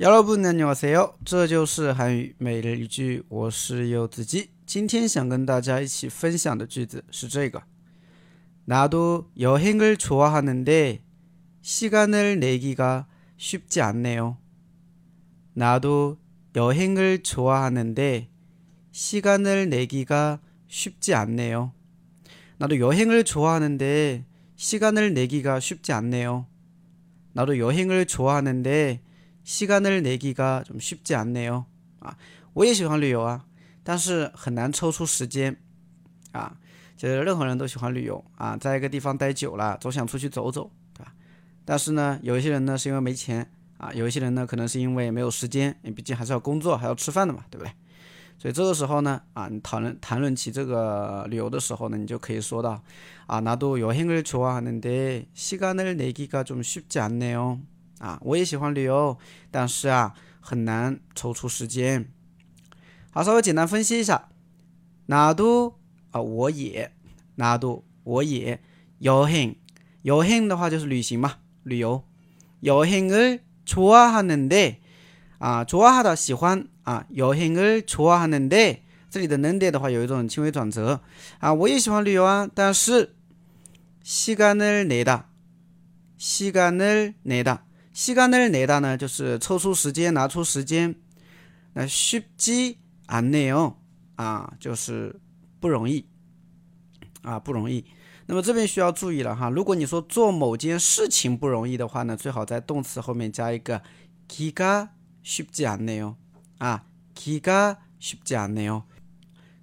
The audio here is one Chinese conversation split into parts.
여러분 안녕하세요. 这就是韩语每日一句我是柚子鸡今天想跟大家一起分享的句子是这个 나도 여행을 좋아하는데 시간을 내기가 쉽지 않네요. 나도 여행을 좋아하는데 시간을 내기가 쉽지 않네요. 나도 여행을 좋아하는데 시간을 내기가 쉽지 않네요. 나도 여행을 좋아하는데 시간을 내기가 좀 쉽지 않네요. 아, 我也喜欢旅游啊，但是很难抽出时间啊，在一个地方待久了，总想出去走走，对吧？但是呢，有一些人呢是因为没钱啊，有一些人呢可能是因为没有时间，毕竟还是要工作，还要吃饭的嘛，对不对？所以这个时候呢，啊，你讨论谈论起这个旅游的时候呢，你就可以说到，啊，나도여행을좋아하는데시간을내기가좀쉽지않네요 啊，我也喜欢旅游，但是啊，很难抽出时间。好，稍微简单分析一下，나도啊，我也，나도我也，여행여행的话就是旅行嘛，旅游。여행을좋아하는 데， 啊，좋아하다喜欢啊，여행을좋아하는 데， 这里的는데的话有一种轻微转折啊，我也喜欢旅游啊，但是시간을내 다， 시간을내 다。 시간을내다呢，就是抽出时间，拿出时间。那쉽지않네 요， 啊，就是不容易，啊，不容易。那么这边需要注意了哈，如果你说做某件事情不容易的话呢，最好在动词后面加一个기가쉽지않네 요， 啊，기가쉽지않네 요。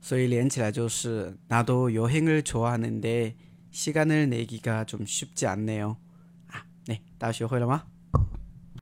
所以连起来就是나도여행을좋아하는데시간을내기가좀쉽지않네 요。 啊，那大家学会了吗？